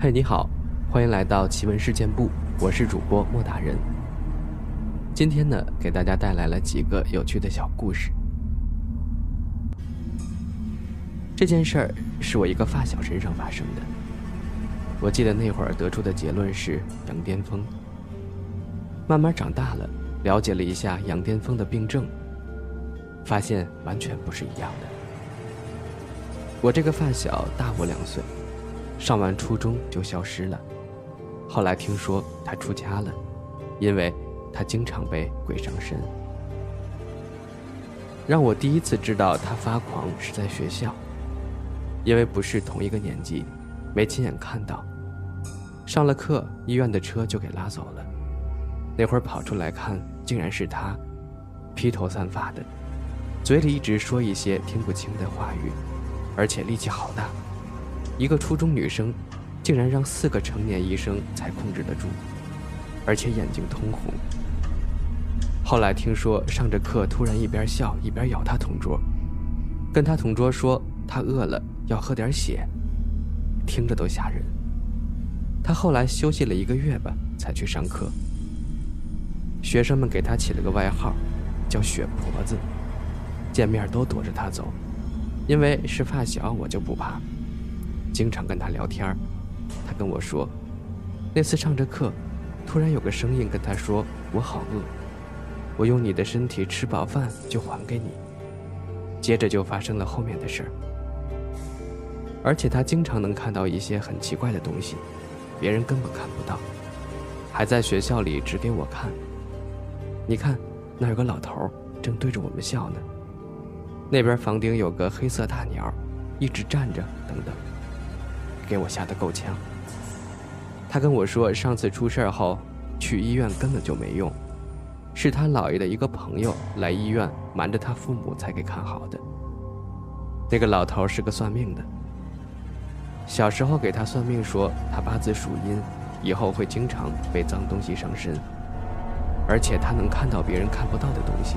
嘿，你好，欢迎来到奇闻事件部，我是主播莫大人。今天呢，给大家带来了几个有趣的小故事。这件事儿是我一个发小身上发生的。我记得那会儿得出的结论是羊癫疯。慢慢长大了，了解了一下羊癫疯的病症，发现完全不是一样的。我这个发小大我两岁。上完初中就消失了，后来听说他出家了，因为他经常被鬼上身。让我第一次知道他发狂是在学校，因为不是同一个年级，没亲眼看到。上了课，医院的车就给拉走了。那会儿跑出来看，竟然是他，披头散发的，嘴里一直说一些听不清的话语，而且力气好大。一个初中女生，竟然让四个成年医生才控制得住，而且眼睛通红。后来听说上着课突然一边笑一边咬他同桌，跟他同桌说他饿了要喝点血，听着都吓人。他后来休息了一个月吧，才去上课。学生们给他起了个外号，叫“血婆子”，见面都躲着他走，因为是发小，我就不怕。经常跟他聊天他跟我说，那次上着课，突然有个声音跟他说：“我好饿，我用你的身体吃饱饭就还给你。”接着就发生了后面的事儿。而且他经常能看到一些很奇怪的东西，别人根本看不到，还在学校里指给我看。你看，那有个老头正对着我们笑呢。那边房顶有个黑色大鸟，一直站着，等等。给我吓得够呛。他跟我说，上次出事后，去医院根本就没用，是他姥爷的一个朋友来医院瞒着他父母才给看好的。那个老头是个算命的，小时候给他算命说他八字属阴，以后会经常被脏东西上身，而且他能看到别人看不到的东西。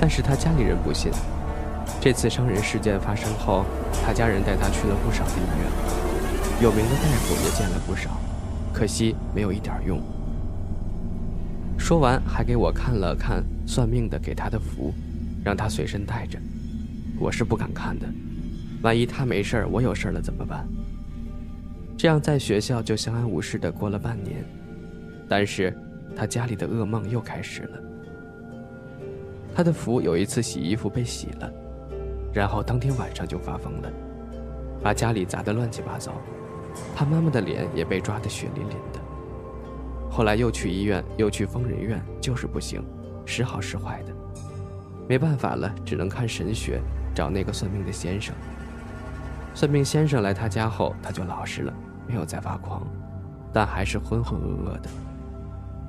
但是他家里人不信。这次伤人事件发生后，他家人带他去了不少的医院，有名的大夫也见了不少，可惜没有一点用。说完，还给我看了看算命的给他的符，让他随身带着。我是不敢看的，万一他没事儿我有事儿了怎么办？这样在学校就相安无事的过了半年，但是他家里的噩梦又开始了。他的符有一次洗衣服被洗了。然后当天晚上就发疯了，把家里砸得乱七八糟，他妈妈的脸也被抓得血淋淋的。后来又去医院，又去疯人院，就是不行，时好时坏的。没办法了，只能看神学，找那个算命的先生。算命先生来他家后，他就老实了，没有再发狂，但还是浑浑噩噩的。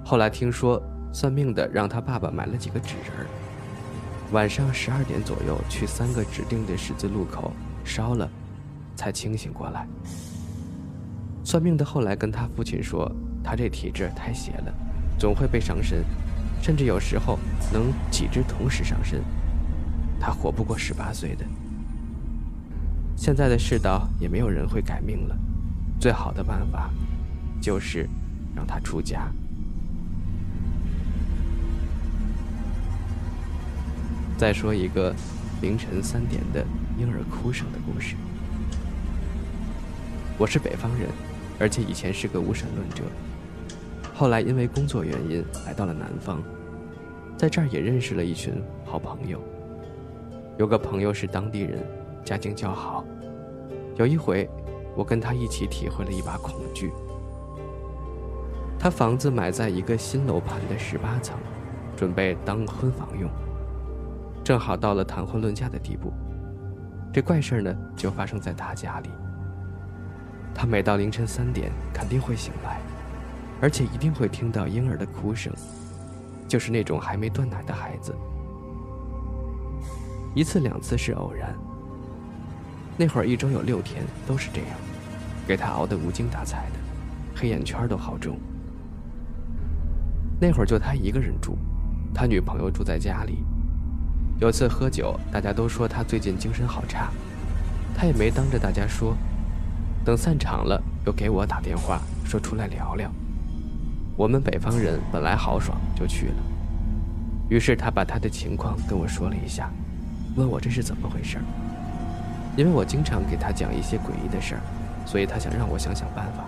后来听说算命的让他爸爸买了几个纸人儿。晚上十二点左右，去三个指定的十字路口烧了，才清醒过来。算命的后来跟他父亲说，他这体质太邪了，总会被上身，甚至有时候能几只同时上身，他活不过十八岁的。现在的世道也没有人会改命了，最好的办法，就是让他出家。再说一个凌晨三点的婴儿哭声的故事。我是北方人，而且以前是个无神论者。后来因为工作原因来到了南方，在这儿也认识了一群好朋友。有个朋友是当地人，家境较好。有一回，我跟他一起体会了一把恐惧。他房子买在一个新楼盘的十八层，准备当婚房用。正好到了谈婚论嫁的地步，这怪事儿呢就发生在他家里。他每到凌晨三点肯定会醒来，而且一定会听到婴儿的哭声，就是那种还没断奶的孩子。一次两次是偶然，那会儿一周有六天都是这样，给他熬得无精打采的，黑眼圈都好重。那会儿就他一个人住，他女朋友住在家里。有次喝酒，大家都说他最近精神好差，他也没当着大家说。等散场了，又给我打电话说出来聊聊。我们北方人本来豪爽，就去了。于是他把他的情况跟我说了一下，问我这是怎么回事因为我经常给他讲一些诡异的事儿，所以他想让我想想办法。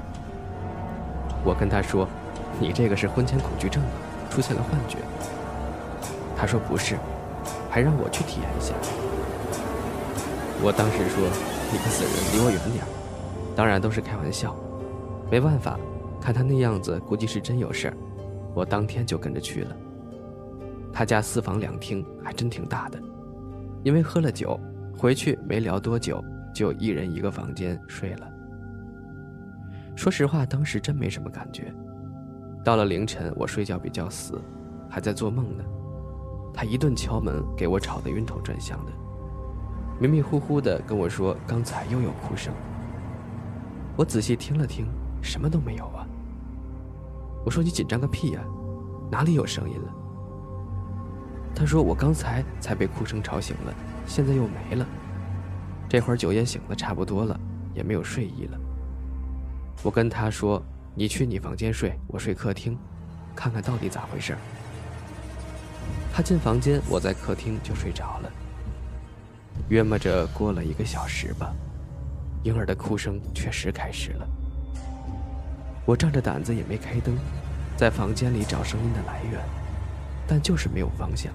我跟他说：“你这个是婚前恐惧症，出现了幻觉。”他说不是，还让我去体验一下。我当时说：“你个死人，离我远点当然都是开玩笑。没办法，看他那样子，估计是真有事儿。我当天就跟着去了。他家四房两厅，还真挺大的。因为喝了酒，回去没聊多久，就一人一个房间睡了。说实话，当时真没什么感觉。到了凌晨，我睡觉比较死，还在做梦呢。他一顿敲门，给我吵得晕头转向的。迷迷糊糊的跟我说：“刚才又有哭声。”我仔细听了听，什么都没有啊。我说：“你紧张个屁呀，哪里有声音了？”他说：“我刚才才被哭声吵醒了，现在又没了。这会儿酒也醒的差不多了，也没有睡意了。”我跟他说：“你去你房间睡，我睡客厅，看看到底咋回事。”他进房间，我在客厅就睡着了。约摸着过了一个小时吧，婴儿的哭声确实开始了。我仗着胆子也没开灯，在房间里找声音的来源，但就是没有方向。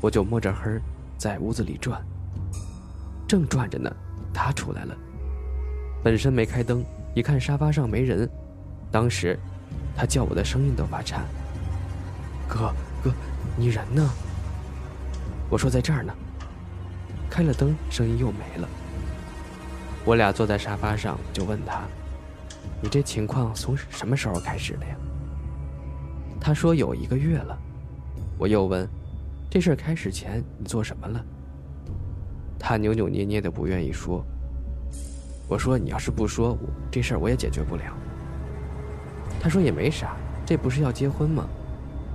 我就摸着黑在屋子里转。正转着呢，他出来了。本身没开灯，一看沙发上没人，当时他叫我的声音都发颤。哥哥，你人呢？我说在这儿呢。开了灯，声音又没了。我俩坐在沙发上，就问他：“你这情况从什么时候开始的呀？”他说：“有一个月了。”我又问：“这事儿开始前你做什么了？”他扭扭捏捏的不愿意说。我说：“你要是不说，这事儿我也解决不了。”他说：“也没啥，这不是要结婚吗？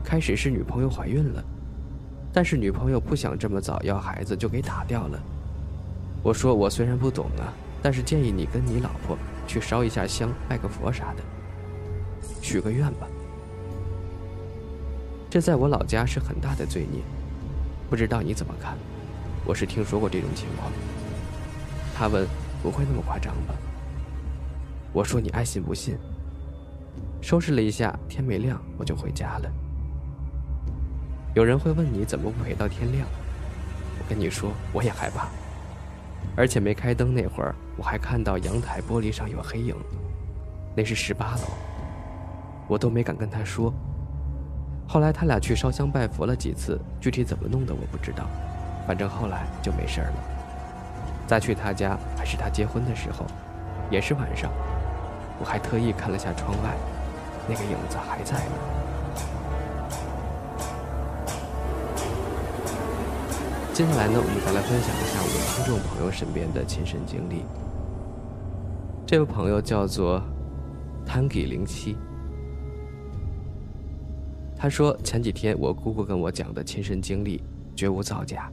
开始是女朋友怀孕了。”但是女朋友不想这么早要孩子，就给打掉了。我说我虽然不懂啊，但是建议你跟你老婆去烧一下香，拜个佛啥的，许个愿吧。这在我老家是很大的罪孽，不知道你怎么看？我是听说过这种情况。他问不会那么夸张吧？我说你爱信不信。收拾了一下，天没亮我就回家了。有人会问你怎么不陪到天亮？我跟你说，我也害怕。而且没开灯那会儿，我还看到阳台玻璃上有黑影，那是十八楼，我都没敢跟他说。后来他俩去烧香拜佛了几次，具体怎么弄的我不知道，反正后来就没事了。再去他家还是他结婚的时候，也是晚上，我还特意看了下窗外，那个影子还在呢。接下来呢，我们再来分享一下我们听众朋友身边的亲身经历。这位朋友叫做 Tangy 零七，他说前几天我姑姑跟我讲的亲身经历，绝无造假。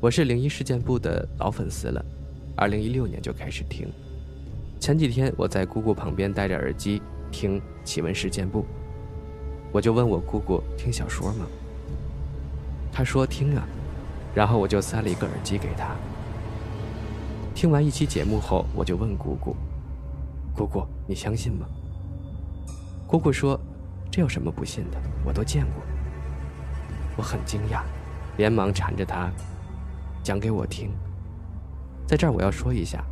我是灵异事件部的老粉丝了，二零一六年就开始听。前几天我在姑姑旁边戴着耳机听奇闻事件部，我就问我姑姑听小说吗？她说听啊。然后我就塞了一个耳机给他。听完一期节目后，我就问姑姑：“姑姑，你相信吗？”姑姑说：“这有什么不信的？我都见过。”我很惊讶，连忙缠着她讲给我听。在这儿我要说一下，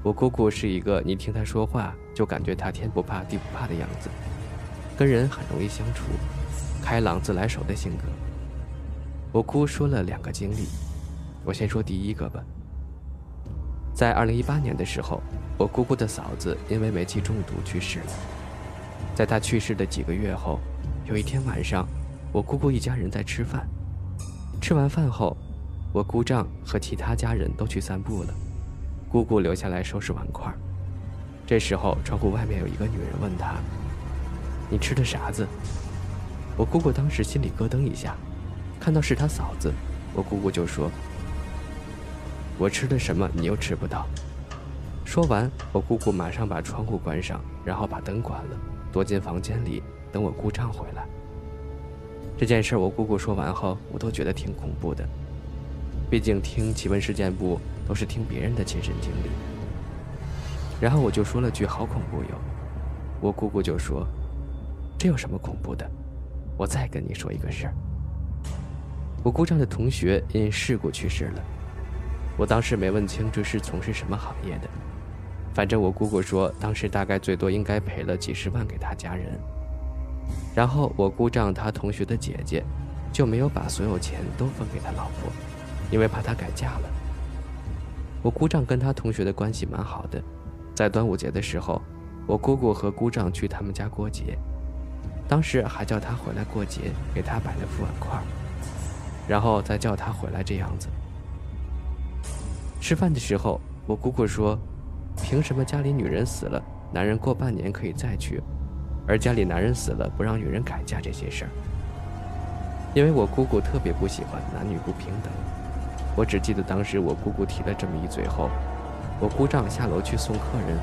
我姑姑是一个你听她说话就感觉她天不怕地不怕的样子，跟人很容易相处，开朗自来熟的性格。我姑说了两个经历，我先说第一个吧。在二零一八年的时候，我姑姑的嫂子因为煤气中毒去世了。在她去世的几个月后，有一天晚上，我姑姑一家人在吃饭。吃完饭后，我姑丈和其他家人都去散步了，姑姑留下来收拾碗筷。这时候，窗户外面有一个女人问她：“你吃的啥子？”我姑姑当时心里咯噔一下。看到是他嫂子，我姑姑就说：“我吃的什么你又吃不到。”说完，我姑姑马上把窗户关上，然后把灯关了，躲进房间里等我姑丈回来。这件事我姑姑说完后，我都觉得挺恐怖的。毕竟听奇闻事件部都是听别人的亲身经历。然后我就说了句“好恐怖哟”，我姑姑就说：“这有什么恐怖的？我再跟你说一个事儿。我姑丈的同学因事故去世了，我当时没问清这是从事什么行业的，反正我姑姑说当时大概最多应该赔了几十万给他家人。然后我姑丈他同学的姐姐就没有把所有钱都分给他老婆，因为怕他改嫁了。我姑丈跟他同学的关系蛮好的。”在端午节的时候，我姑姑和姑丈去他们家过节，当时还叫他回来过节，给他摆了副碗筷，然后再叫他回来这样子。吃饭的时候，我姑姑说：“凭什么家里女人死了，男人过半年可以再娶，而家里男人死了不让女人改嫁这些事儿？”因为我姑姑特别不喜欢男女不平等，我只记得当时我姑姑提了这么一嘴后。我姑丈下楼去送客人，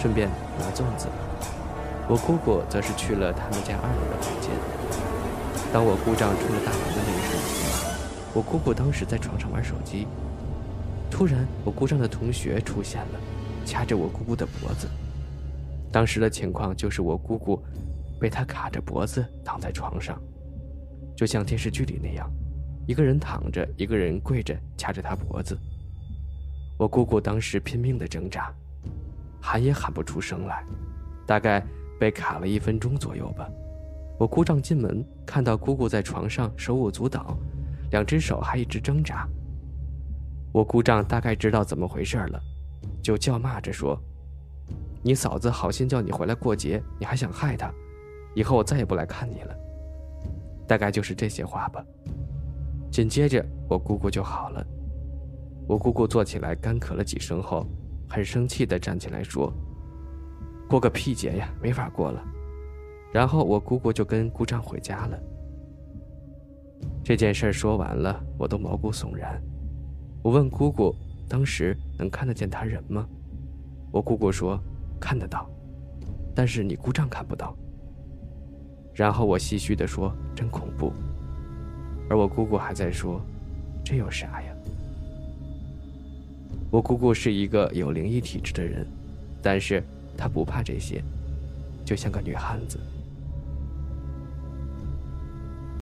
顺便拿粽子。我姑姑则是去了他们家二楼的房间。当我姑丈出了大门的那一瞬间，我姑姑当时在床上玩手机。突然，我姑丈的同学出现了，掐着我姑姑的脖子。当时的情况就是我姑姑被他卡着脖子躺在床上，就像电视剧里那样，一个人躺着，一个人跪着掐着他脖子。我姑姑当时拼命的挣扎，喊也喊不出声来，大概被卡了一分钟左右吧。我姑丈进门看到姑姑在床上手舞足蹈，两只手还一直挣扎。我姑丈大概知道怎么回事了，就叫骂着说：“你嫂子好心叫你回来过节，你还想害她？以后我再也不来看你了。”大概就是这些话吧。紧接着，我姑姑就好了。我姑姑坐起来，干咳了几声后，很生气地站起来说：“过个屁节呀，没法过了。”然后我姑姑就跟姑丈回家了。这件事说完了，我都毛骨悚然。我问姑姑：“当时能看得见他人吗？”我姑姑说：“看得到，但是你姑丈看不到。”然后我唏嘘地说：“真恐怖。”而我姑姑还在说：“这有啥呀？”我姑姑是一个有灵异体质的人，但是她不怕这些，就像个女汉子。